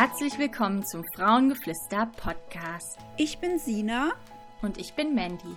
Herzlich willkommen zum Frauengeflüster Podcast. Ich bin Sina und ich bin Mandy.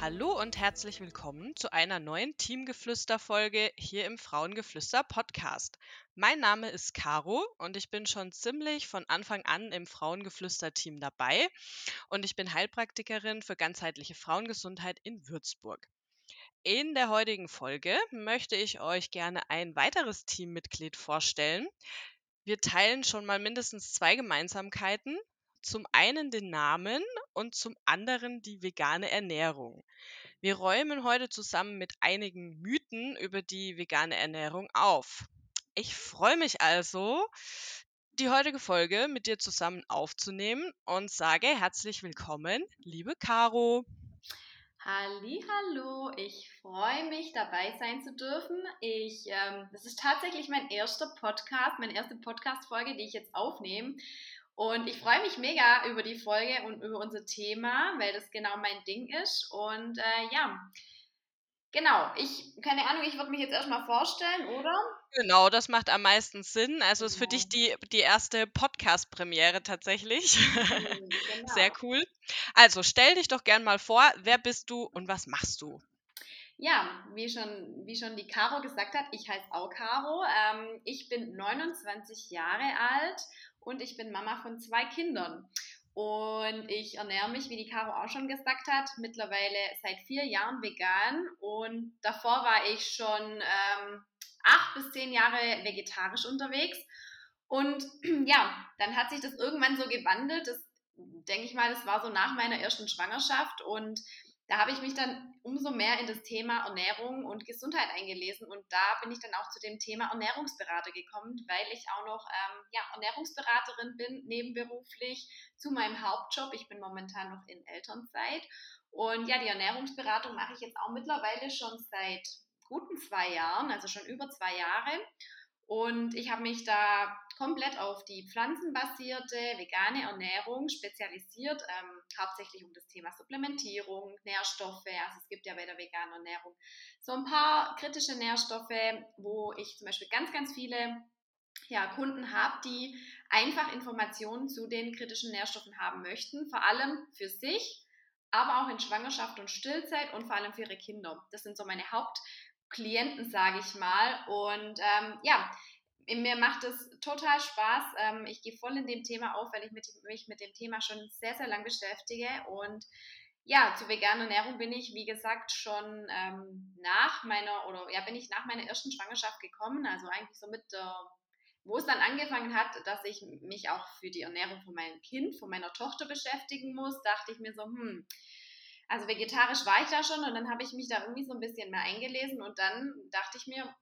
Hallo und herzlich willkommen zu einer neuen Teamgeflüster-Folge hier im Frauengeflüster Podcast. Mein Name ist Caro und ich bin schon ziemlich von Anfang an im Frauengeflüster-Team dabei und ich bin Heilpraktikerin für ganzheitliche Frauengesundheit in Würzburg. In der heutigen Folge möchte ich euch gerne ein weiteres Teammitglied vorstellen. Wir teilen schon mal mindestens zwei Gemeinsamkeiten, zum einen den Namen und zum anderen die vegane Ernährung. Wir räumen heute zusammen mit einigen Mythen über die vegane Ernährung auf. Ich freue mich also, die heutige Folge mit dir zusammen aufzunehmen und sage herzlich willkommen, liebe Caro. Hallo, ich freue mich dabei sein zu dürfen. Ich, ähm, das ist tatsächlich mein erster Podcast, meine erste Podcast-Folge, die ich jetzt aufnehme. Und ich freue mich mega über die Folge und über unser Thema, weil das genau mein Ding ist. Und äh, ja, genau, ich, keine Ahnung, ich würde mich jetzt erstmal vorstellen, oder? Genau, das macht am meisten Sinn. Also ist für dich genau. die, die erste Podcast-Premiere tatsächlich. Mhm, genau. Sehr cool. Also stell dich doch gern mal vor, wer bist du und was machst du? Ja, wie schon, wie schon die Caro gesagt hat, ich heiße auch Caro. Ähm, ich bin 29 Jahre alt und ich bin Mama von zwei Kindern. Und ich ernähre mich, wie die Caro auch schon gesagt hat, mittlerweile seit vier Jahren vegan. Und davor war ich schon ähm, acht bis zehn Jahre vegetarisch unterwegs. Und ja, dann hat sich das irgendwann so gewandelt. Das denke ich mal, das war so nach meiner ersten Schwangerschaft. Und da habe ich mich dann umso mehr in das Thema Ernährung und Gesundheit eingelesen und da bin ich dann auch zu dem Thema Ernährungsberater gekommen, weil ich auch noch ähm, ja, Ernährungsberaterin bin, nebenberuflich zu meinem Hauptjob. Ich bin momentan noch in Elternzeit und ja, die Ernährungsberatung mache ich jetzt auch mittlerweile schon seit guten zwei Jahren, also schon über zwei Jahre. Und ich habe mich da komplett auf die pflanzenbasierte vegane Ernährung spezialisiert, ähm, hauptsächlich um das Thema Supplementierung, Nährstoffe. Also es gibt ja bei der veganen Ernährung so ein paar kritische Nährstoffe, wo ich zum Beispiel ganz, ganz viele ja, Kunden habe, die einfach Informationen zu den kritischen Nährstoffen haben möchten, vor allem für sich, aber auch in Schwangerschaft und Stillzeit und vor allem für ihre Kinder. Das sind so meine Haupt Klienten, sage ich mal. Und ähm, ja, mir macht es total Spaß. Ähm, ich gehe voll in dem Thema auf, weil ich mit, mich mit dem Thema schon sehr, sehr lang beschäftige. Und ja, zur veganen Ernährung bin ich, wie gesagt, schon ähm, nach meiner, oder ja, bin ich nach meiner ersten Schwangerschaft gekommen. Also eigentlich so mit der, wo es dann angefangen hat, dass ich mich auch für die Ernährung von meinem Kind, von meiner Tochter beschäftigen muss, dachte ich mir so, hm, also vegetarisch war ich da schon und dann habe ich mich da irgendwie so ein bisschen mehr eingelesen und dann dachte ich mir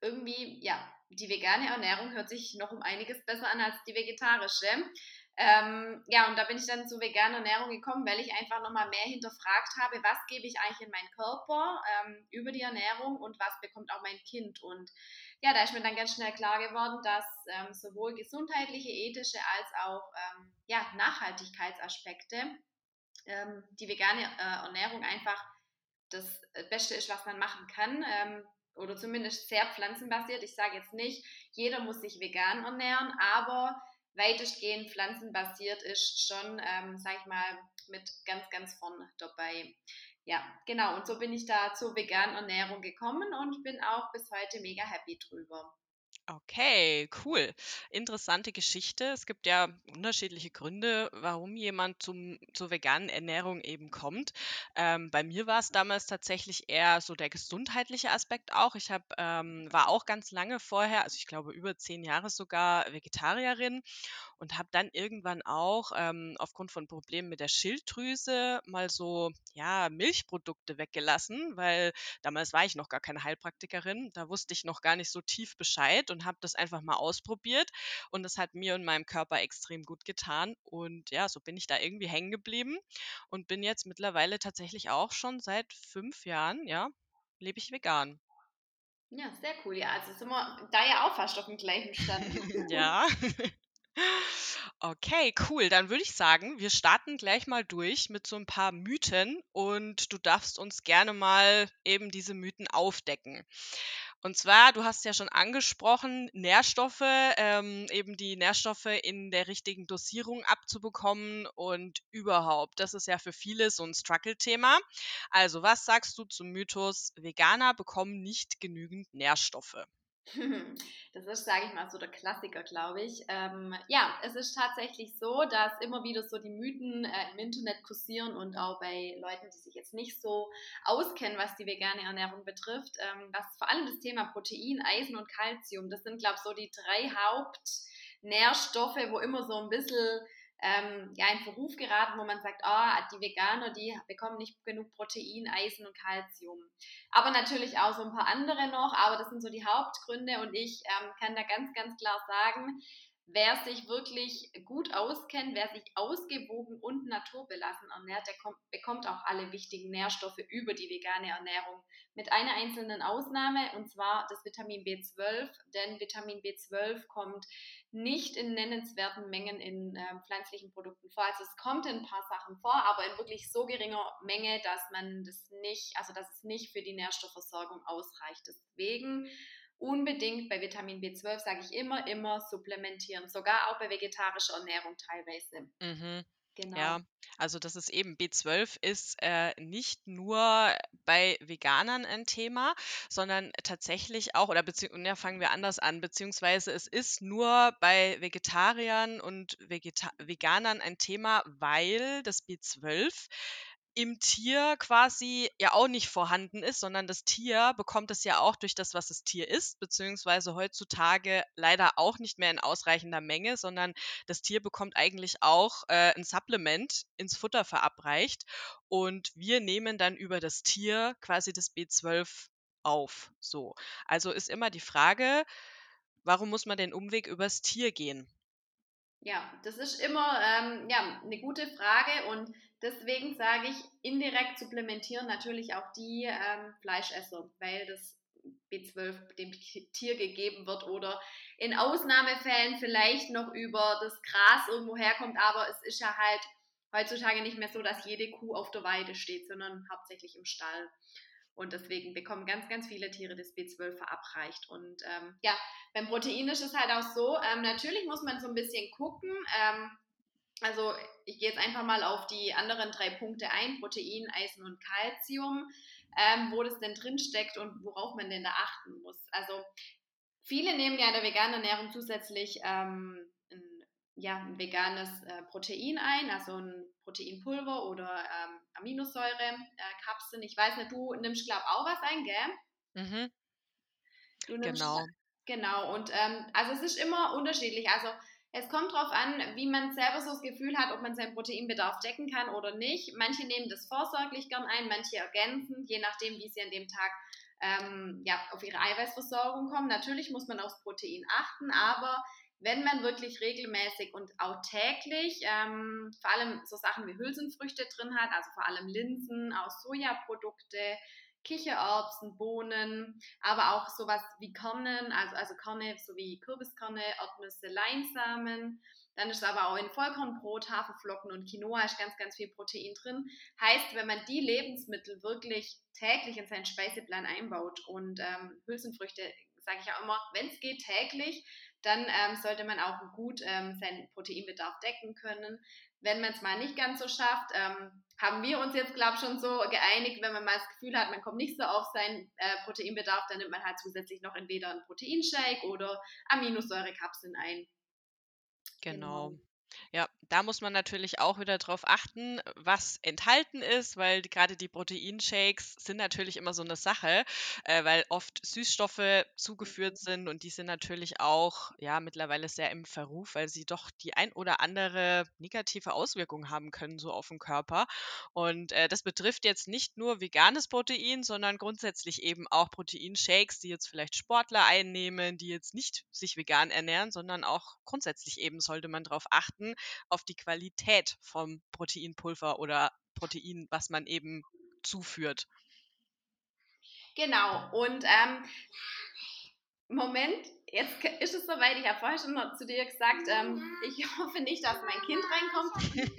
irgendwie, ja, die vegane Ernährung hört sich noch um einiges besser an als die vegetarische. Ähm, ja, und da bin ich dann zur veganen Ernährung gekommen, weil ich einfach nochmal mehr hinterfragt habe, was gebe ich eigentlich in meinen Körper ähm, über die Ernährung und was bekommt auch mein Kind. Und ja, da ist mir dann ganz schnell klar geworden, dass ähm, sowohl gesundheitliche, ethische als auch ähm, ja, Nachhaltigkeitsaspekte ähm, die vegane äh, Ernährung einfach das äh, Beste ist, was man machen kann. Ähm, oder zumindest sehr pflanzenbasiert. Ich sage jetzt nicht, jeder muss sich vegan ernähren, aber weitestgehend pflanzenbasiert ist schon, ähm, sag ich mal, mit ganz, ganz vorne dabei. Ja, genau. Und so bin ich da zur veganen Ernährung gekommen und bin auch bis heute mega happy drüber. Okay, cool. Interessante Geschichte. Es gibt ja unterschiedliche Gründe, warum jemand zum, zur veganen Ernährung eben kommt. Ähm, bei mir war es damals tatsächlich eher so der gesundheitliche Aspekt auch. Ich hab, ähm, war auch ganz lange vorher, also ich glaube über zehn Jahre sogar Vegetarierin und habe dann irgendwann auch ähm, aufgrund von Problemen mit der Schilddrüse mal so ja Milchprodukte weggelassen, weil damals war ich noch gar keine Heilpraktikerin, da wusste ich noch gar nicht so tief Bescheid und habe das einfach mal ausprobiert und das hat mir und meinem Körper extrem gut getan und ja, so bin ich da irgendwie hängen geblieben und bin jetzt mittlerweile tatsächlich auch schon seit fünf Jahren, ja, lebe ich vegan. Ja, sehr cool. Ja, also sind wir da ja auch fast auf dem gleichen Stand. ja. Okay, cool. Dann würde ich sagen, wir starten gleich mal durch mit so ein paar Mythen und du darfst uns gerne mal eben diese Mythen aufdecken. Und zwar, du hast ja schon angesprochen, Nährstoffe, ähm, eben die Nährstoffe in der richtigen Dosierung abzubekommen und überhaupt. Das ist ja für viele so ein Struggle-Thema. Also, was sagst du zum Mythos, Veganer bekommen nicht genügend Nährstoffe? Das ist, sage ich mal, so der Klassiker, glaube ich. Ähm, ja, es ist tatsächlich so, dass immer wieder so die Mythen äh, im Internet kursieren und auch bei Leuten, die sich jetzt nicht so auskennen, was die vegane Ernährung betrifft, ähm, was vor allem das Thema Protein, Eisen und Kalzium, das sind, glaube ich, so die drei Hauptnährstoffe, wo immer so ein bisschen ähm, ja, in Verruf geraten, wo man sagt, oh, die Veganer, die bekommen nicht genug Protein, Eisen und Kalzium. Aber natürlich auch so ein paar andere noch, aber das sind so die Hauptgründe und ich ähm, kann da ganz, ganz klar sagen, wer sich wirklich gut auskennt, wer sich ausgewogen und naturbelassen ernährt, der kommt, bekommt auch alle wichtigen Nährstoffe über die vegane Ernährung. Mit einer einzelnen Ausnahme, und zwar das Vitamin B12, denn Vitamin B12 kommt nicht in nennenswerten Mengen in äh, pflanzlichen Produkten vor. Also es kommt in ein paar Sachen vor, aber in wirklich so geringer Menge, dass man das nicht, also dass es nicht für die Nährstoffversorgung ausreicht. Deswegen unbedingt bei Vitamin B12 sage ich immer, immer supplementieren, sogar auch bei vegetarischer Ernährung teilweise. Mhm. Genau. Ja, also das ist eben B12 ist äh, nicht nur bei Veganern ein Thema, sondern tatsächlich auch, oder beziehungsweise ja, fangen wir anders an, beziehungsweise es ist nur bei Vegetariern und Vegeta Veganern ein Thema, weil das B12 im Tier quasi ja auch nicht vorhanden ist, sondern das Tier bekommt es ja auch durch das, was das Tier isst, beziehungsweise heutzutage leider auch nicht mehr in ausreichender Menge, sondern das Tier bekommt eigentlich auch äh, ein Supplement ins Futter verabreicht und wir nehmen dann über das Tier quasi das B12 auf. So. Also ist immer die Frage, warum muss man den Umweg übers Tier gehen? Ja, das ist immer ähm, ja, eine gute Frage und deswegen sage ich, indirekt supplementieren natürlich auch die ähm, Fleischesser, weil das B12 dem Tier gegeben wird oder in Ausnahmefällen vielleicht noch über das Gras irgendwo herkommt, aber es ist ja halt heutzutage nicht mehr so, dass jede Kuh auf der Weide steht, sondern hauptsächlich im Stall. Und deswegen bekommen ganz, ganz viele Tiere das B12 verabreicht. Und ähm, ja, beim Protein ist es halt auch so, ähm, natürlich muss man so ein bisschen gucken. Ähm, also ich gehe jetzt einfach mal auf die anderen drei Punkte ein, Protein, Eisen und Kalzium, ähm, wo das denn drin steckt und worauf man denn da achten muss. Also viele nehmen ja in der veganen Ernährung zusätzlich ähm, ja, ein veganes äh, Protein ein, also ein Proteinpulver oder ähm, Aminosäurekapseln. Äh, ich weiß nicht, du nimmst, glaube ich, auch was ein, gell? Mhm. Du nimmst, genau. Genau, und ähm, also es ist immer unterschiedlich. Also es kommt darauf an, wie man selber so das Gefühl hat, ob man seinen Proteinbedarf decken kann oder nicht. Manche nehmen das vorsorglich gern ein, manche ergänzen, je nachdem, wie sie an dem Tag ähm, ja, auf ihre Eiweißversorgung kommen. Natürlich muss man aufs Protein achten, aber wenn man wirklich regelmäßig und auch täglich ähm, vor allem so Sachen wie Hülsenfrüchte drin hat, also vor allem Linsen, auch Sojaprodukte, Kichererbsen, Bohnen, aber auch sowas wie Kornen, also, also Korne sowie Kürbiskerne, Erdnüsse, Leinsamen. Dann ist aber auch in Vollkornbrot, Haferflocken und Quinoa ist ganz, ganz viel Protein drin. Heißt, wenn man die Lebensmittel wirklich täglich in seinen Speiseplan einbaut und ähm, Hülsenfrüchte, sage ich auch immer, wenn es geht, täglich, dann ähm, sollte man auch gut ähm, seinen Proteinbedarf decken können. Wenn man es mal nicht ganz so schafft, ähm, haben wir uns jetzt, glaube ich, schon so geeinigt, wenn man mal das Gefühl hat, man kommt nicht so auf seinen äh, Proteinbedarf, dann nimmt man halt zusätzlich noch entweder einen Proteinshake oder Aminosäurekapseln ein. Genau. genau. Ja, da muss man natürlich auch wieder drauf achten, was enthalten ist, weil die, gerade die Proteinshakes sind natürlich immer so eine Sache, äh, weil oft Süßstoffe zugeführt sind und die sind natürlich auch ja mittlerweile sehr im Verruf, weil sie doch die ein oder andere negative Auswirkung haben können so auf den Körper. Und äh, das betrifft jetzt nicht nur veganes Protein, sondern grundsätzlich eben auch Proteinshakes, die jetzt vielleicht Sportler einnehmen, die jetzt nicht sich vegan ernähren, sondern auch grundsätzlich eben sollte man darauf achten, auf die Qualität vom Proteinpulver oder Protein, was man eben zuführt. Genau, und ähm, Moment, jetzt ist es soweit. Ich habe vorher schon mal zu dir gesagt, ähm, ich hoffe nicht, dass mein Kind reinkommt.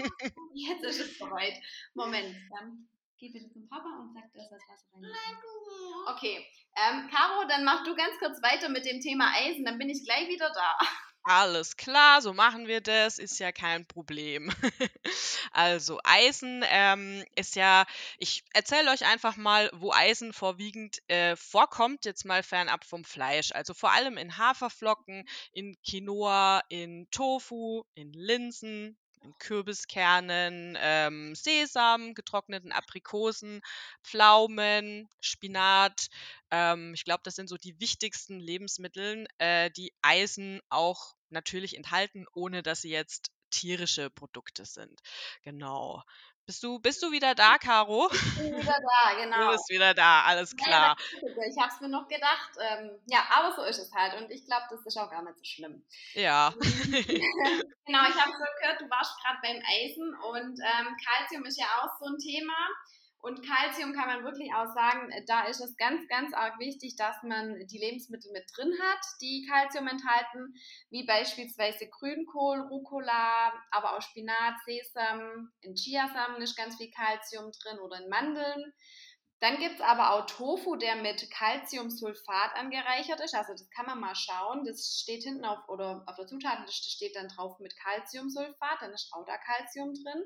Jetzt ist es soweit. Moment, ähm, geh bitte zum Papa und sag, dass das Wasser reinkommt. Okay, ähm, Caro, dann mach du ganz kurz weiter mit dem Thema Eisen, dann bin ich gleich wieder da. Alles klar, so machen wir das, ist ja kein Problem. Also Eisen ähm, ist ja, ich erzähle euch einfach mal, wo Eisen vorwiegend äh, vorkommt, jetzt mal fernab vom Fleisch. Also vor allem in Haferflocken, in Quinoa, in Tofu, in Linsen, in Kürbiskernen, ähm, Sesam, getrockneten Aprikosen, Pflaumen, Spinat. Ähm, ich glaube, das sind so die wichtigsten Lebensmittel, äh, die Eisen auch natürlich enthalten, ohne dass sie jetzt tierische Produkte sind. Genau. Bist du, bist du wieder da, Caro? Ich bin wieder da, genau. Du bist wieder da, alles klar. Ich habe es mir noch gedacht. Ähm, ja, aber so ist es halt. Und ich glaube, das ist auch gar nicht so schlimm. Ja. genau, ich habe so gehört, du warst gerade beim Eisen und ähm, Calcium ist ja auch so ein Thema. Und Kalzium kann man wirklich auch sagen, äh, da ist es ganz, ganz arg wichtig, dass man die Lebensmittel mit drin hat, die Kalzium enthalten, wie beispielsweise Grünkohl, Rucola, aber auch Spinat, Sesam, in Chiasamen ist ganz viel Kalzium drin oder in Mandeln. Dann gibt es aber auch Tofu, der mit Calciumsulfat angereichert ist. Also das kann man mal schauen. Das steht hinten auf oder auf der Zutatenliste steht dann drauf mit Calciumsulfat, dann ist auch da Calcium drin.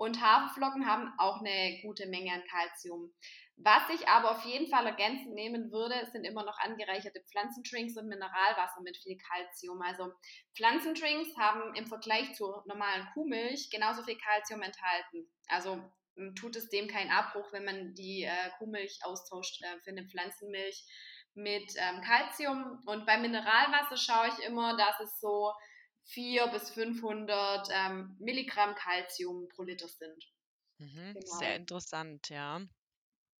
Und Haferflocken haben auch eine gute Menge an Kalzium. Was ich aber auf jeden Fall ergänzend nehmen würde, sind immer noch angereicherte Pflanzendrinks und Mineralwasser mit viel Kalzium. Also Pflanzendrinks haben im Vergleich zur normalen Kuhmilch genauso viel Kalzium enthalten. Also hm, tut es dem keinen Abbruch, wenn man die äh, Kuhmilch austauscht äh, für eine Pflanzenmilch mit ähm, Kalzium. Und beim Mineralwasser schaue ich immer, dass es so 4 bis 500 ähm, Milligramm Kalzium pro Liter sind. Mhm, genau. Sehr interessant, ja.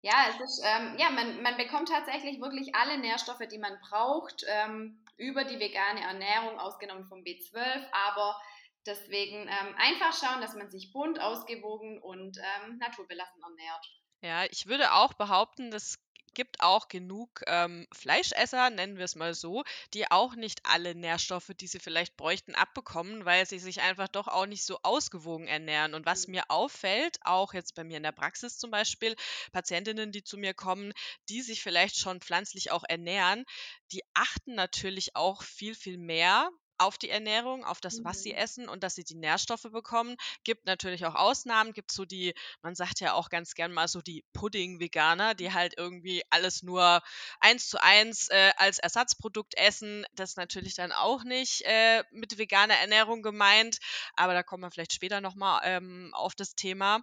Ja, es ist, ähm, ja, man, man bekommt tatsächlich wirklich alle Nährstoffe, die man braucht, ähm, über die vegane Ernährung, ausgenommen vom B12, aber deswegen ähm, einfach schauen, dass man sich bunt, ausgewogen und ähm, naturbelassen ernährt. Ja, ich würde auch behaupten, das gibt auch genug ähm, Fleischesser, nennen wir es mal so, die auch nicht alle Nährstoffe, die sie vielleicht bräuchten, abbekommen, weil sie sich einfach doch auch nicht so ausgewogen ernähren. Und was mhm. mir auffällt, auch jetzt bei mir in der Praxis zum Beispiel, Patientinnen, die zu mir kommen, die sich vielleicht schon pflanzlich auch ernähren, die achten natürlich auch viel, viel mehr auf die Ernährung, auf das, was sie mhm. essen und dass sie die Nährstoffe bekommen. Gibt natürlich auch Ausnahmen, gibt so die, man sagt ja auch ganz gern mal so die Pudding-Veganer, die halt irgendwie alles nur eins zu eins äh, als Ersatzprodukt essen. Das ist natürlich dann auch nicht äh, mit veganer Ernährung gemeint, aber da kommen wir vielleicht später nochmal ähm, auf das Thema.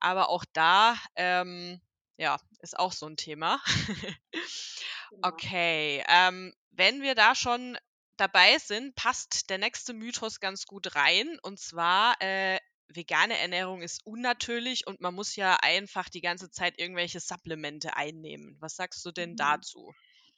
Aber auch da, ähm, ja, ist auch so ein Thema. Genau. okay, ähm, wenn wir da schon dabei sind, passt der nächste Mythos ganz gut rein. Und zwar, äh, vegane Ernährung ist unnatürlich und man muss ja einfach die ganze Zeit irgendwelche Supplemente einnehmen. Was sagst du denn mhm. dazu?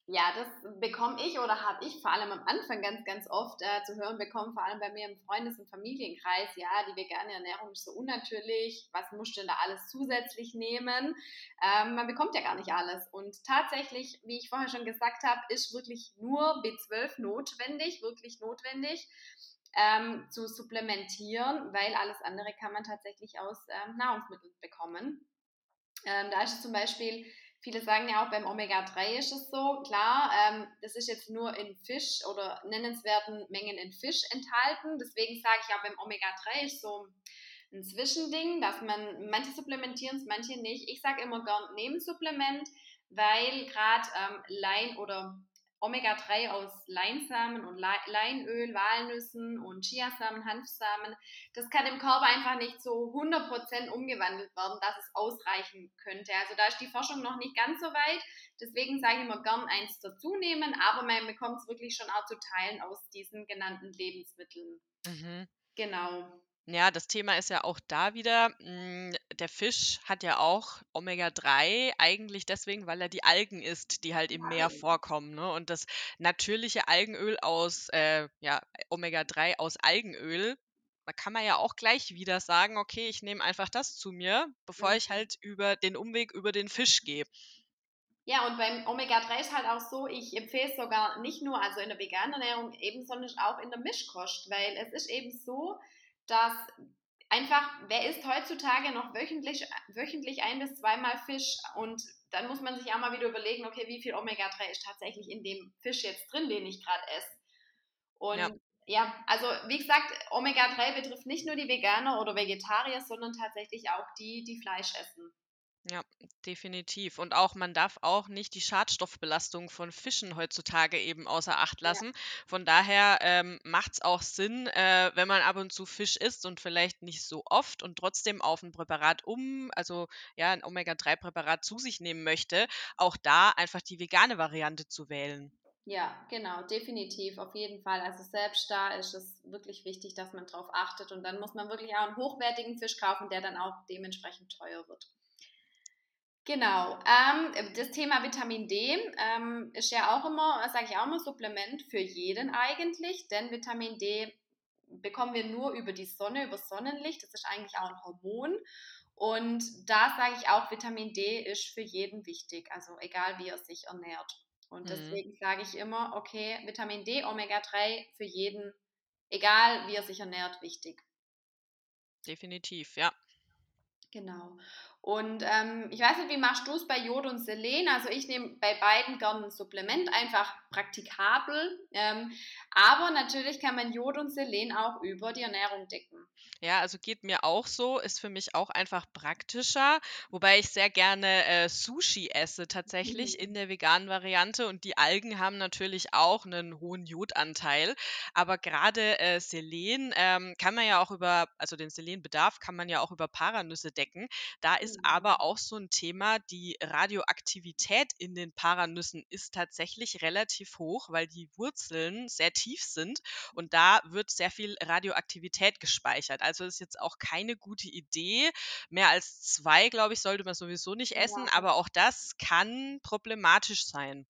Ja, das bekomme ich oder habe ich vor allem am Anfang ganz, ganz oft äh, zu hören bekommen, vor allem bei mir im Freundes- und Familienkreis. Ja, die vegane Ernährung ist so unnatürlich. Was musst du denn da alles zusätzlich nehmen? Ähm, man bekommt ja gar nicht alles. Und tatsächlich, wie ich vorher schon gesagt habe, ist wirklich nur B12 notwendig, wirklich notwendig. Ähm, zu supplementieren, weil alles andere kann man tatsächlich aus ähm, Nahrungsmitteln bekommen. Ähm, da ist zum Beispiel Viele sagen ja auch beim Omega-3 ist es so, klar, ähm, das ist jetzt nur in Fisch oder nennenswerten Mengen in Fisch enthalten. Deswegen sage ich ja, beim Omega-3 ist so ein Zwischending, dass man, manche supplementieren es, manche nicht. Ich sage immer gern, nehmen Supplement, weil gerade ähm, Lein oder Omega-3 aus Leinsamen und Leinöl, Walnüssen und Chiasamen, Hanfsamen. Das kann im Körper einfach nicht so 100% umgewandelt werden, dass es ausreichen könnte. Also da ist die Forschung noch nicht ganz so weit. Deswegen sage ich immer gern eins dazu nehmen, aber man bekommt es wirklich schon auch zu teilen aus diesen genannten Lebensmitteln. Mhm. Genau. Ja, das Thema ist ja auch da wieder, hm, der Fisch hat ja auch Omega-3 eigentlich deswegen, weil er die Algen isst, die halt im Meer vorkommen, ne? Und das natürliche Algenöl aus, äh, ja, Omega-3 aus Algenöl, da kann man ja auch gleich wieder sagen: „Okay, ich nehme einfach das zu mir, bevor ich mhm. halt über den Umweg über den Fisch gehe.“ Ja, und beim Omega-3 ist halt auch so, ich empfehle es sogar nicht nur also in der veganen Ernährung eben, sondern auch in der Mischkost, weil es ist eben so dass einfach, wer isst heutzutage noch wöchentlich, wöchentlich ein bis zweimal Fisch und dann muss man sich auch mal wieder überlegen, okay, wie viel Omega-3 ist tatsächlich in dem Fisch jetzt drin, den ich gerade esse. Und ja. ja, also wie gesagt, Omega-3 betrifft nicht nur die Veganer oder Vegetarier, sondern tatsächlich auch die, die Fleisch essen. Ja, definitiv. Und auch man darf auch nicht die Schadstoffbelastung von Fischen heutzutage eben außer Acht Ja. lassen. Von daher ähm, macht es auch Sinn, äh, wenn man ab und zu Fisch isst und vielleicht nicht so oft und trotzdem auf ein Präparat um, also ja, ein Omega-3-Präparat zu sich nehmen möchte, auch da einfach die vegane Variante zu wählen. Ja, genau, definitiv, auf jeden Fall. Also selbst da ist es wirklich wichtig, dass man darauf achtet und dann muss man wirklich auch einen hochwertigen Fisch kaufen, der dann auch dementsprechend teuer wird. Genau. Ähm, das Thema Vitamin D ähm, ist ja auch immer, sage ich auch immer, Supplement für jeden eigentlich, denn Vitamin D bekommen wir nur über die Sonne, über Sonnenlicht. Das ist eigentlich auch ein Hormon. Und da sage ich auch, Vitamin D ist für jeden wichtig, also egal wie er sich ernährt. Und mhm. deswegen sage ich immer, okay, Vitamin D, Omega-3 für jeden, egal wie er sich ernährt, wichtig. Definitiv, ja. Genau. Und ähm, ich weiß nicht, wie machst du es bei Jod und Selen? Also ich nehme bei beiden gerne ein Supplement, einfach praktikabel. Ähm, aber natürlich kann man Jod und Selen auch über die Ernährung decken. Ja, also geht mir auch so, ist für mich auch einfach praktischer, wobei ich sehr gerne äh, Sushi esse tatsächlich mhm. in der veganen Variante und die Algen haben natürlich auch einen hohen Jodanteil, aber gerade äh, Selen ähm, kann man ja auch über, also den Selenbedarf kann man ja auch über Paranüsse decken. Da ist mhm. aber auch so ein Thema, die Radioaktivität in den Paranüssen ist tatsächlich relativ hoch, weil die Wurzeln sehr tief sind und da wird sehr viel Radioaktivität gespeichert. Also ist jetzt auch keine gute Idee. Mehr als zwei, glaube ich, sollte man sowieso nicht essen, ja. aber auch das kann problematisch sein.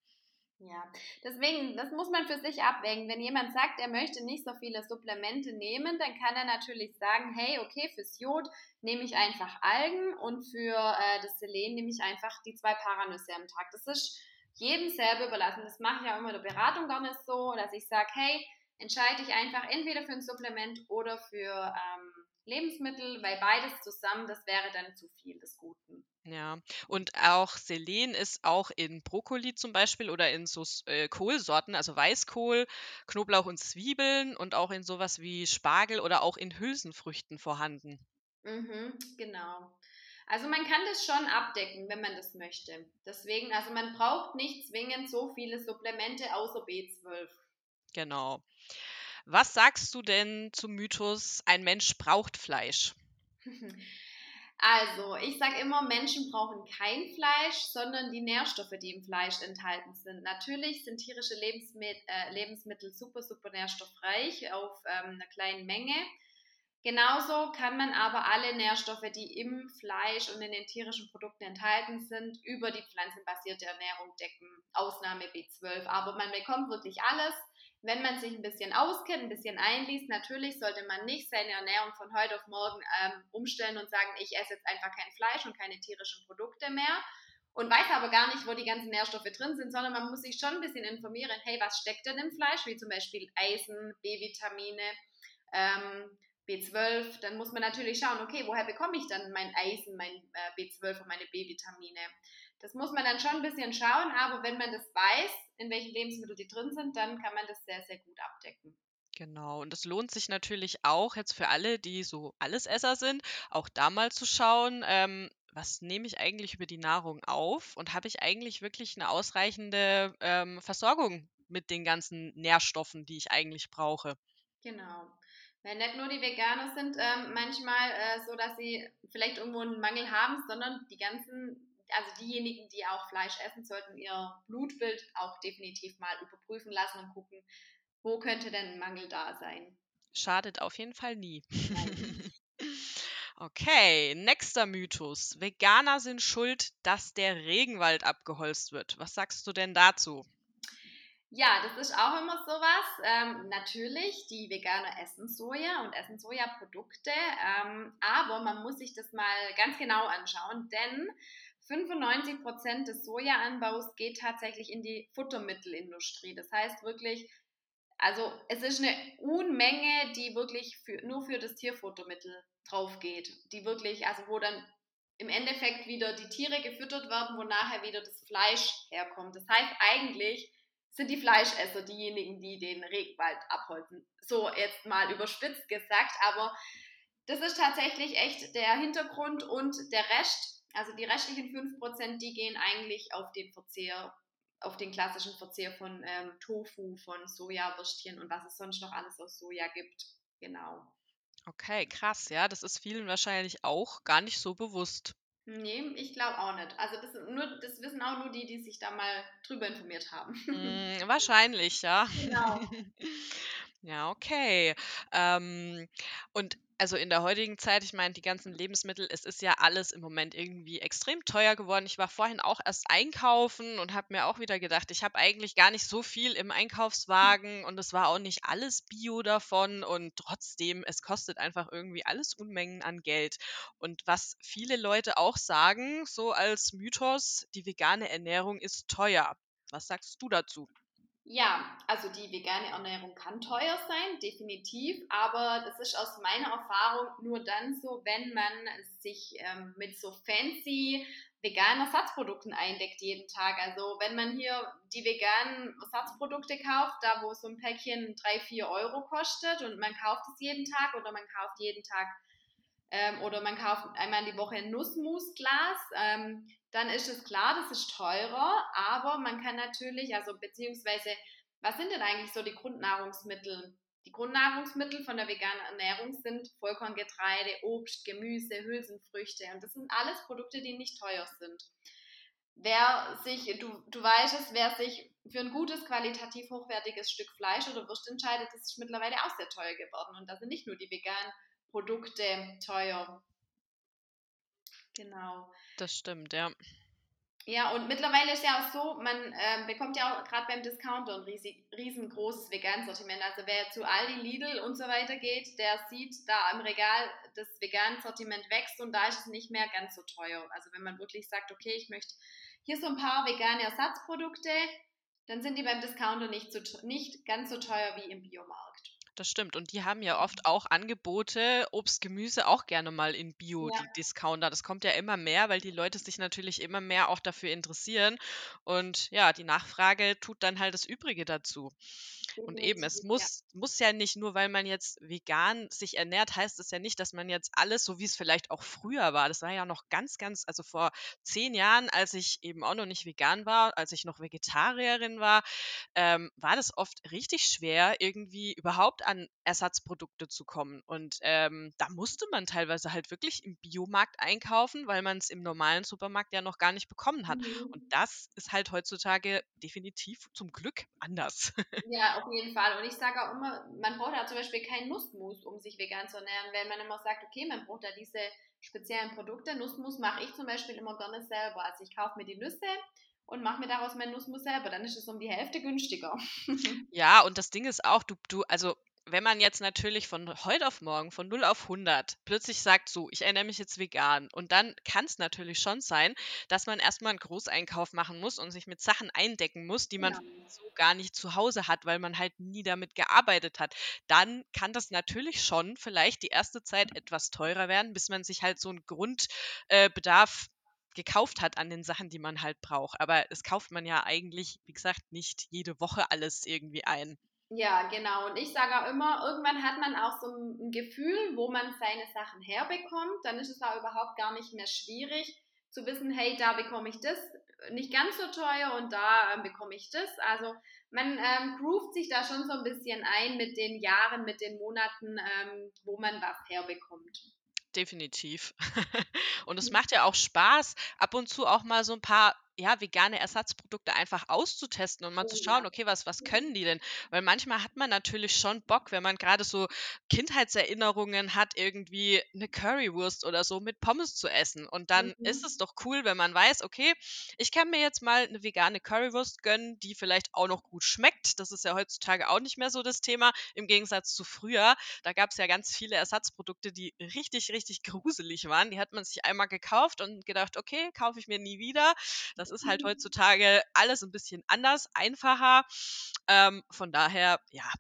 Ja, deswegen, das muss man für sich abwägen. Wenn jemand sagt, er möchte nicht so viele Supplemente nehmen, dann kann er natürlich sagen, hey, okay, fürs Jod nehme ich einfach Algen und für äh, das Selen nehme ich einfach die zwei Paranüsse am Tag. Das ist jedem selber überlassen. Das mache ich auch immer in der Beratung gar nicht so, dass ich sage, hey, entscheide ich einfach entweder für ein Supplement oder für ähm, Lebensmittel, weil beides zusammen, das wäre dann zu viel des Guten. Ja, und auch Selen ist auch in Brokkoli zum Beispiel oder in so äh, Kohlsorten, also Weißkohl, Knoblauch und Zwiebeln und auch in sowas wie Spargel oder auch in Hülsenfrüchten vorhanden. Mhm, genau. Also man kann das schon abdecken, wenn man das möchte. Deswegen, also man braucht nicht zwingend so viele Supplemente außer B12. Genau. Was sagst du denn zum Mythos, ein Mensch braucht Fleisch? Also, ich sage immer, Menschen brauchen kein Fleisch, sondern die Nährstoffe, die im Fleisch enthalten sind. Natürlich sind tierische Lebensmittel, äh, Lebensmittel super, super nährstoffreich auf ähm, einer kleinen Menge. Genauso kann man aber alle Nährstoffe, die im Fleisch und in den tierischen Produkten enthalten sind, über die pflanzenbasierte Ernährung decken. Ausnahme B12. Aber man bekommt wirklich alles. Wenn man sich ein bisschen auskennt, ein bisschen einliest, natürlich sollte man nicht seine Ernährung von heute auf morgen ähm, umstellen und sagen, ich esse jetzt einfach kein Fleisch und keine tierischen Produkte mehr und weiß aber gar nicht, wo die ganzen Nährstoffe drin sind, sondern man muss sich schon ein bisschen informieren, hey, was steckt denn im Fleisch, wie zum Beispiel Eisen, B-Vitamine, ähm, B12, dann muss man natürlich schauen, okay, woher bekomme ich dann mein Eisen, mein äh, B12 und meine B-Vitamine? Das muss man dann schon ein bisschen schauen, aber wenn man das weiß, in welchen Lebensmitteln die drin sind, dann kann man das sehr, sehr gut abdecken. Genau, und es lohnt sich natürlich auch jetzt für alle, die so Allesesser sind, auch da mal zu schauen, ähm, was nehme ich eigentlich über die Nahrung auf und habe ich eigentlich wirklich eine ausreichende ähm, Versorgung mit den ganzen Nährstoffen, die ich eigentlich brauche. Genau. Weil nicht nur die Veganer sind ähm, manchmal äh, so, dass sie vielleicht irgendwo einen Mangel haben, sondern die ganzen, also diejenigen, die auch Fleisch essen, sollten ihr Blutbild auch definitiv mal überprüfen lassen und gucken, wo könnte denn ein Mangel da sein. Schadet auf jeden Fall nie. Okay, nächster Mythos. Veganer sind schuld, dass der Regenwald abgeholzt wird. Was sagst du denn dazu? Ja, das ist auch immer sowas. Ähm, natürlich, die Veganer essen Soja und essen Sojaprodukte, ähm, aber man muss sich das mal ganz genau anschauen, denn 95 Prozent des Sojaanbaus geht tatsächlich in die Futtermittelindustrie. Das heißt wirklich, also es ist eine Unmenge, die wirklich für, nur für das Tierfuttermittel drauf geht. Die wirklich, also wo dann im Endeffekt wieder die Tiere gefüttert werden, wo nachher wieder das Fleisch herkommt. Das heißt eigentlich sind die Fleischesser diejenigen, die den Regenwald abholzen. So jetzt mal überspitzt gesagt, aber das ist tatsächlich echt der Hintergrund und der Rest, also die restlichen 5%, die gehen eigentlich auf den Verzehr auf den klassischen Verzehr von ähm, Tofu, von Sojawürstchen und was es sonst noch alles aus Soja gibt. Genau. Okay, krass, ja, das ist vielen wahrscheinlich auch gar nicht so bewusst. Nee, ich glaube auch nicht. Also das, nur, das wissen auch nur die, die sich da mal drüber informiert haben. Mm, wahrscheinlich, ja. Genau. ja, okay. Ähm, und also in der heutigen Zeit, ich meine, die ganzen Lebensmittel, es ist ja alles im Moment irgendwie extrem teuer geworden. Ich war vorhin auch erst einkaufen und habe mir auch wieder gedacht, ich habe eigentlich gar nicht so viel im Einkaufswagen und es war auch nicht alles Bio davon und trotzdem, es kostet einfach irgendwie alles Unmengen an Geld. Und was viele Leute auch sagen, so als Mythos, die vegane Ernährung ist teuer. Was sagst du dazu? Ja, also die vegane Ernährung kann teuer sein, definitiv, aber das ist aus meiner Erfahrung nur dann so, wenn man sich ähm, mit so fancy veganen Ersatzprodukten eindeckt jeden Tag. Also wenn man hier die veganen Ersatzprodukte kauft, da wo so ein Päckchen 3, 4 Euro kostet und man kauft es jeden Tag oder man kauft jeden Tag ähm, oder man kauft einmal in die Woche ein Nussmusglas, ähm, dann ist es klar, das ist teurer, aber man kann natürlich, also beziehungsweise, was sind denn eigentlich so die Grundnahrungsmittel? Die Grundnahrungsmittel von der veganen Ernährung sind Vollkorngetreide, Obst, Gemüse, Hülsenfrüchte und das sind alles Produkte, die nicht teuer sind. Wer sich, du, du weißt es, wer sich für ein gutes, qualitativ hochwertiges Stück Fleisch oder Wurst entscheidet, das ist mittlerweile auch sehr teuer geworden. Und da sind nicht nur die veganen Produkte teuer. Genau. Das stimmt, ja. Ja, und mittlerweile ist ja auch so, man äh, bekommt ja auch gerade beim Discounter ein riesig, riesengroßes Vegan-Sortiment. Also wer zu Aldi, Lidl und so weiter geht, der sieht da im Regal, das Vegan-Sortiment wächst und da ist es nicht mehr ganz so teuer. Also wenn man wirklich sagt, okay, ich möchte hier so ein paar vegane Ersatzprodukte, dann sind die beim Discounter nicht, so, nicht ganz so teuer wie im Biomarkt das stimmt. Und die haben ja oft auch Angebote, Obst, Gemüse auch gerne mal in Bio, Ja. die Discounter. Das kommt ja immer mehr, weil die Leute sich natürlich immer mehr auch dafür interessieren. Und ja, die Nachfrage tut dann halt das Übrige dazu. Und eben, es muss, muss ja nicht nur, weil man jetzt vegan sich ernährt, heißt es ja nicht, dass man jetzt alles, so wie es vielleicht auch früher war, das war ja noch ganz, ganz, also vor zehn Jahren, als ich eben auch noch nicht vegan war, als ich noch Vegetarierin war, ähm, war das oft richtig schwer, irgendwie überhaupt an Ersatzprodukte zu kommen. Und ähm, da musste man teilweise halt wirklich im Biomarkt einkaufen, weil man es im normalen Supermarkt ja noch gar nicht bekommen hat. Mhm. Und das ist halt heutzutage definitiv zum Glück anders. Ja, auf jeden Fall. Und ich sage auch immer, man braucht ja zum Beispiel keinen Nussmus, um sich vegan zu ernähren, weil man immer sagt, okay, man braucht ja diese speziellen Produkte. Nussmus mache ich zum Beispiel immer gerne selber. Also ich kaufe mir die Nüsse und mache mir daraus meinen Nussmus selber. Dann ist es um die Hälfte günstiger. Ja, und das Ding ist auch, du, du, also wenn man jetzt natürlich von heute auf morgen, von 0 auf 100, plötzlich sagt, so, ich ernähre mich jetzt vegan, und dann kann es natürlich schon sein, dass man erstmal einen Großeinkauf machen muss und sich mit Sachen eindecken muss, die man Ja. so gar nicht zu Hause hat, weil man halt nie damit gearbeitet hat. Dann kann das natürlich schon vielleicht die erste Zeit etwas teurer werden, bis man sich halt so einen Grundbedarf gekauft hat an den Sachen, die man halt braucht. Aber es kauft man ja eigentlich, wie gesagt, nicht jede Woche alles irgendwie ein. Ja, genau. Und ich sage auch immer, irgendwann hat man auch so ein Gefühl, wo man seine Sachen herbekommt. Dann ist es auch überhaupt gar nicht mehr schwierig zu wissen, hey, da bekomme ich das nicht ganz so teuer und da ähm, bekomme ich das. Also man ähm, groovt sich da schon so ein bisschen ein mit den Jahren, mit den Monaten, ähm, wo man was herbekommt. Definitiv. und es macht ja auch Spaß, ab und zu auch mal so ein paar ja, vegane Ersatzprodukte einfach auszutesten und mal zu Oh schauen, ja. okay, was, was Mhm. können die denn? Weil manchmal hat man natürlich schon Bock, wenn man gerade so Kindheitserinnerungen hat, irgendwie eine Currywurst oder so mit Pommes zu essen. Und dann ist Mhm. es doch cool, wenn man weiß, okay, ich kann mir jetzt mal eine vegane Currywurst gönnen, die vielleicht auch noch gut schmeckt. Das ist ja heutzutage auch nicht mehr so das Thema, im Gegensatz zu früher. Da gab es ja ganz viele Ersatzprodukte, die richtig, richtig gruselig waren. Die hat man sich einmal gekauft und gedacht, okay, kaufe ich mir nie wieder. Das ist halt heutzutage alles ein bisschen anders, einfacher. Ähm, von daher, ja.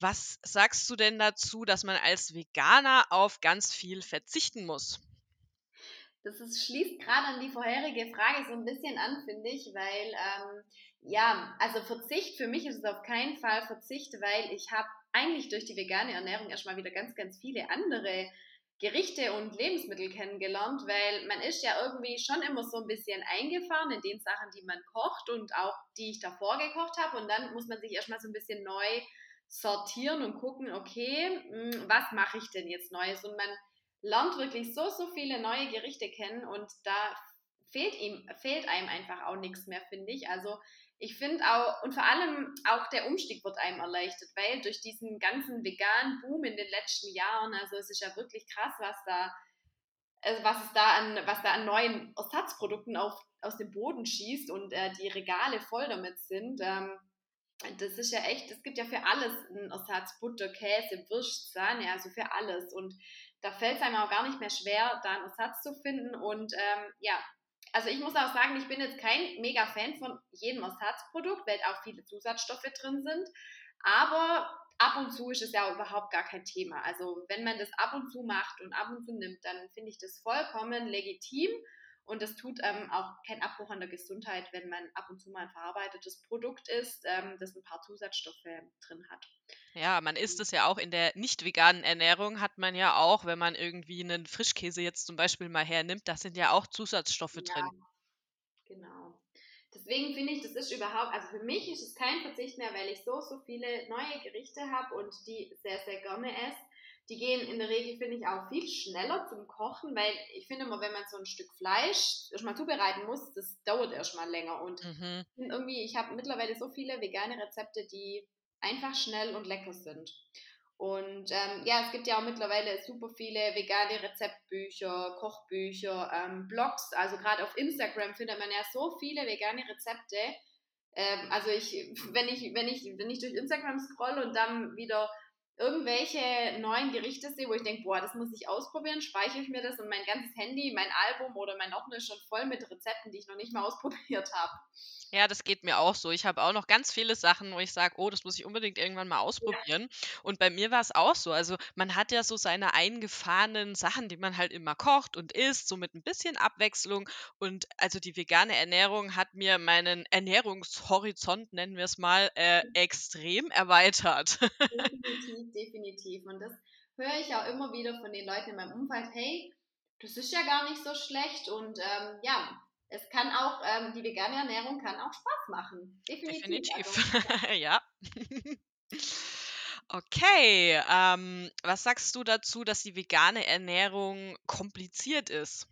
Was sagst du denn dazu, dass man als Veganer auf ganz viel verzichten muss? Das ist, schließt gerade an die vorherige Frage so ein bisschen an, finde ich, weil ähm, ja, also Verzicht für mich ist es auf keinen Fall Verzicht, weil ich habe eigentlich durch die vegane Ernährung erstmal wieder ganz, ganz viele andere Gerichte und Lebensmittel kennengelernt, weil man ist ja irgendwie schon immer so ein bisschen eingefahren in den Sachen, die man kocht und auch die ich davor gekocht habe und dann muss man sich erstmal so ein bisschen neu sortieren und gucken, okay, mh, was mache ich denn jetzt Neues und man lernt wirklich so, so viele neue Gerichte kennen und da fehlt ihm, fehlt einem einfach auch nichts mehr, finde ich. Also ich finde auch, und vor allem auch der Umstieg wird einem erleichtert, weil durch diesen ganzen veganen Boom in den letzten Jahren, also es ist ja wirklich krass, was da, also was es da an, was da an neuen Ersatzprodukten auf, aus dem Boden schießt und äh, die Regale voll damit sind. Ähm, das ist ja echt, es gibt ja für alles einen Ersatz, Butter, Käse, Wurst, Sahne, also für alles. Und da fällt es einem auch gar nicht mehr schwer, da einen Ersatz zu finden. Und ähm, ja, also ich muss auch sagen, ich bin jetzt kein mega Fan von jedem Ersatzprodukt, weil auch viele Zusatzstoffe drin sind. Aber ab und zu ist es ja überhaupt gar kein Thema. Also wenn man das ab und zu macht und ab und zu nimmt, dann finde ich das vollkommen legitim. Und das tut ähm, auch keinen Abbruch an der Gesundheit, wenn man ab und zu mal ein verarbeitetes Produkt isst, ähm, das ein paar Zusatzstoffe drin hat. Ja, man isst es ja auch in der nicht veganen Ernährung, hat man ja auch, wenn man irgendwie einen Frischkäse jetzt zum Beispiel mal hernimmt, da sind ja auch Zusatzstoffe Ja, drin. genau. Deswegen finde ich, das ist überhaupt, also für mich ist es kein Verzicht mehr, weil ich so, so viele neue Gerichte habe und die sehr, sehr gerne esse. Die gehen in der Regel, finde ich, auch viel schneller zum Kochen, weil ich finde immer, wenn man so ein Stück Fleisch erstmal zubereiten muss, das dauert erstmal länger. Und Mhm. irgendwie, ich habe mittlerweile so viele vegane Rezepte, die einfach schnell und lecker sind. Und ähm, ja, es gibt ja auch mittlerweile super viele vegane Rezeptbücher, Kochbücher, ähm, Blogs. Also gerade auf Instagram findet man ja so viele vegane Rezepte. Ähm, also ich, wenn ich, wenn ich, wenn ich durch Instagram scroll und dann wieder irgendwelche neuen Gerichte sehe, wo ich denke, boah, das muss ich ausprobieren, speichere ich mir das und mein ganzes Handy, mein Album oder mein Ordner ist schon voll mit Rezepten, die ich noch nicht mal ausprobiert habe. Ja, das geht mir auch so. Ich habe auch noch ganz viele Sachen, wo ich sage, oh, das muss ich unbedingt irgendwann mal Ja. ausprobieren. Und bei mir war es auch so. Also man hat ja so seine eingefahrenen Sachen, die man halt immer kocht und isst, so mit ein bisschen Abwechslung. Und also die vegane Ernährung hat mir meinen Ernährungshorizont, nennen wir es mal, äh, extrem erweitert. Definitiv, definitiv. Und das höre ich auch immer wieder von den Leuten in meinem Umfeld, hey, das ist ja gar nicht so schlecht und ähm, ja, es kann auch, ähm, die vegane Ernährung kann auch Spaß machen. Definitiv. Definitiv. Also, Ja. Okay, ähm, was sagst du dazu, dass die vegane Ernährung kompliziert ist?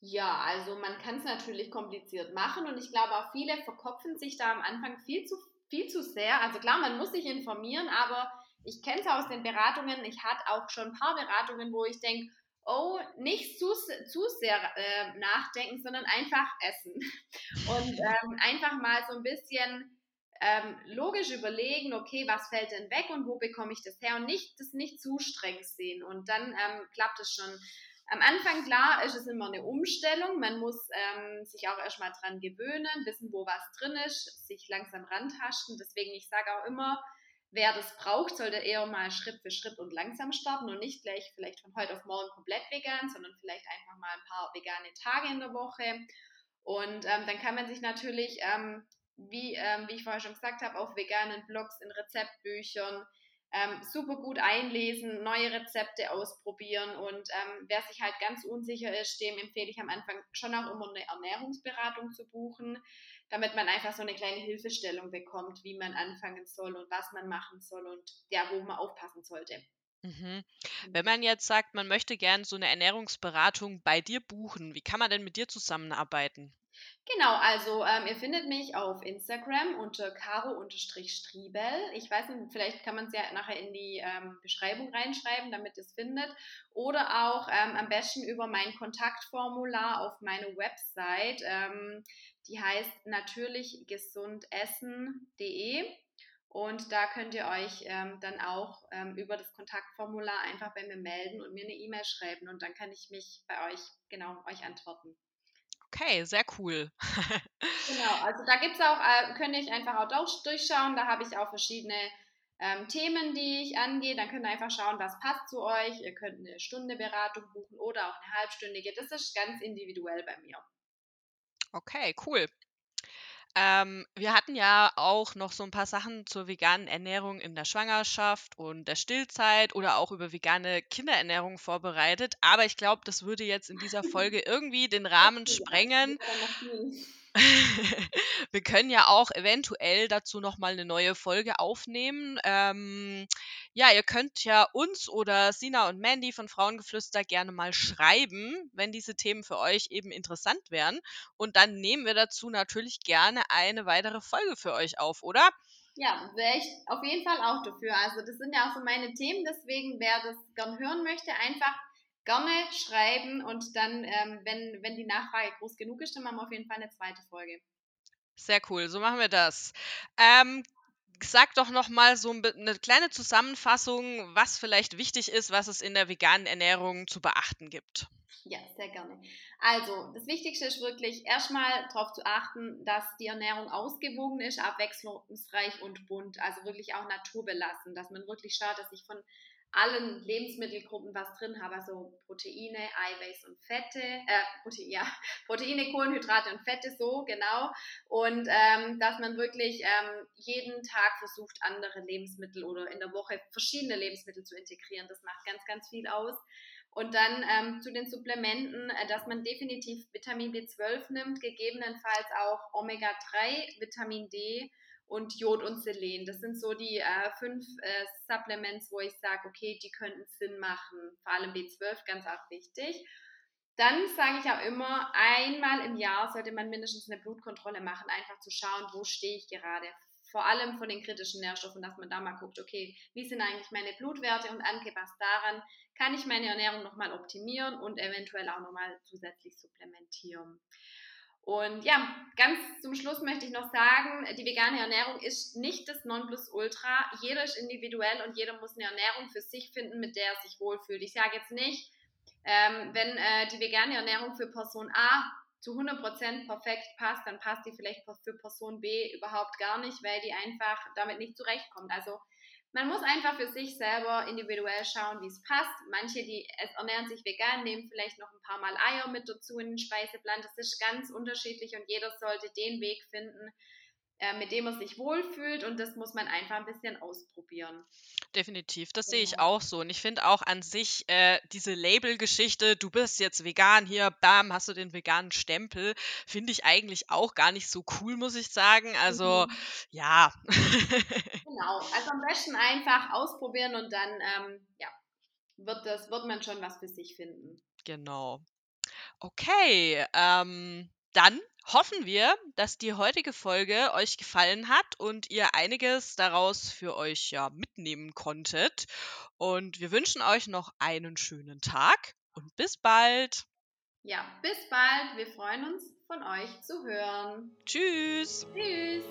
ja, also man kann es natürlich kompliziert machen und ich glaube auch viele verkopfen sich da am Anfang viel zu, viel zu sehr. Also klar, man muss sich informieren, aber ich kenne es aus den Beratungen, ich hatte auch schon ein paar Beratungen, wo ich denke, oh, nicht zu, zu sehr äh, nachdenken, sondern einfach essen. Und ähm, einfach mal so ein bisschen ähm, logisch überlegen, okay, was fällt denn weg und wo bekomme ich das her und nicht das nicht zu streng sehen. Und dann ähm, klappt es schon. Am Anfang, klar, ist es immer eine Umstellung. Man muss ähm, sich auch erstmal dran gewöhnen, wissen, wo was drin ist, sich langsam rantasten. Deswegen, ich sage auch immer, wer das braucht, sollte eher mal Schritt für Schritt und langsam starten und nicht gleich vielleicht von heute auf morgen komplett vegan, sondern vielleicht einfach mal ein paar vegane Tage in der Woche. Und ähm, dann kann man sich natürlich, ähm, wie, ähm, wie ich vorher schon gesagt habe, auf veganen Blogs, in Rezeptbüchern ähm, super gut einlesen, neue Rezepte ausprobieren und ähm, wer sich halt ganz unsicher ist, dem empfehle ich am Anfang schon auch immer eine Ernährungsberatung zu buchen, damit man einfach so eine kleine Hilfestellung bekommt, wie man anfangen soll und was man machen soll und ja, wo man aufpassen sollte. Mhm. Wenn man jetzt sagt, man möchte gerne so eine Ernährungsberatung bei dir buchen, wie kann man denn mit dir zusammenarbeiten? Genau, also ähm, ihr findet mich auf Instagram unter caro-striebel. Ich weiß nicht, vielleicht kann man es ja nachher in die ähm, Beschreibung reinschreiben, damit ihr es findet. Oder auch ähm, am besten über mein Kontaktformular auf meine Website. Ähm, die heißt natürlichgesundessen.de. Und da könnt ihr euch ähm, dann auch ähm, über das Kontaktformular einfach bei mir melden und mir eine E-Mail schreiben und dann kann ich mich bei euch, genau, euch antworten. Okay, sehr cool. genau, also da gibt es auch, äh, könnt ihr einfach auch durchschauen, da habe ich auch verschiedene ähm, Themen, die ich angehe. Dann könnt ihr einfach schauen, was passt zu euch. Ihr könnt eine Stunde Beratung buchen oder auch eine halbstündige. Das ist ganz individuell bei mir. Okay, cool. Ähm, wir hatten ja auch noch so ein paar Sachen zur veganen Ernährung in der Schwangerschaft und der Stillzeit oder auch über vegane Kinderernährung vorbereitet, aber ich glaube, das würde jetzt in dieser Folge irgendwie den Rahmen sprengen. Wir können ja auch eventuell dazu noch mal 'ne neue Folge aufnehmen. Ähm, ja, ihr könnt ja uns oder Sina und Mandy von Frauengeflüster gerne mal schreiben, wenn diese Themen für euch eben interessant wären. Und dann nehmen wir dazu natürlich gerne eine weitere Folge für euch auf, oder? Ja, wäre ich auf jeden Fall auch dafür. Also das sind ja auch so meine Themen, deswegen wer das gern hören möchte, einfach gerne schreiben und dann, ähm, wenn, wenn die Nachfrage groß genug ist, dann machen wir auf jeden Fall eine zweite Folge. Sehr cool, so machen wir das. Ähm, sag doch noch mal so eine kleine Zusammenfassung, was vielleicht wichtig ist, was es in der veganen Ernährung zu beachten gibt. Ja, sehr gerne. Also, das Wichtigste ist wirklich erstmal darauf zu achten, dass die Ernährung ausgewogen ist, abwechslungsreich und bunt, also wirklich auch naturbelassen, dass man wirklich schaut, dass ich von allen Lebensmittelgruppen was drin habe, also Proteine, Eiweiß und Fette, äh, Protein, ja, Proteine, Kohlenhydrate und Fette, so genau. Und ähm, dass man wirklich ähm, jeden Tag versucht, andere Lebensmittel oder in der Woche verschiedene Lebensmittel zu integrieren. Das macht ganz, ganz viel aus. Und dann ähm, zu den Supplementen, äh, dass man definitiv Vitamin B12 nimmt, gegebenenfalls auch Omega-3, Vitamin D und Jod und Selen. Das sind so die äh, fünf äh, Supplements, wo ich sage, okay, die könnten Sinn machen. Vor allem B12, ganz auch wichtig. Dann sage ich auch immer, einmal im Jahr sollte man mindestens eine Blutkontrolle machen, einfach zu schauen, wo stehe ich gerade. Vor allem von den kritischen Nährstoffen, dass man da mal guckt, okay, wie sind eigentlich meine Blutwerte und angepasst daran kann ich meine Ernährung nochmal optimieren und eventuell auch nochmal zusätzlich supplementieren. Und ja, ganz zum Schluss möchte ich noch sagen, die vegane Ernährung ist nicht das Nonplusultra. Jeder ist individuell und jeder muss eine Ernährung für sich finden, mit der er sich wohlfühlt. Ich sage jetzt nicht, ähm, wenn äh, die vegane Ernährung für Person A zu 100% perfekt passt, dann passt die vielleicht für Person B überhaupt gar nicht, weil die einfach damit nicht zurechtkommt. Also man muss einfach für sich selber individuell schauen, wie es passt. Manche, die ernähren sich vegan, nehmen vielleicht noch ein paar Mal Eier mit dazu in den Speiseplan. Das ist ganz unterschiedlich und jeder sollte den Weg finden, äh, mit dem er sich wohlfühlt und das muss man einfach ein bisschen ausprobieren. Definitiv, das sehe ich genau. auch so. Und ich finde auch an sich äh, diese Label-Geschichte, du bist jetzt vegan, hier, bam, hast du den veganen Stempel, finde ich eigentlich auch gar nicht so cool, muss ich sagen. Also, mhm. ja. genau, also am besten einfach ausprobieren und dann, ähm, ja, wird, das, wird man schon was für sich finden. Genau. Okay, ähm, dann hoffen wir, dass die heutige Folge euch gefallen hat und ihr einiges daraus für euch ja mitnehmen konntet. Und wir wünschen euch noch einen schönen Tag und bis bald. Ja, bis bald. Wir freuen uns, von euch zu hören. Tschüss. Tschüss.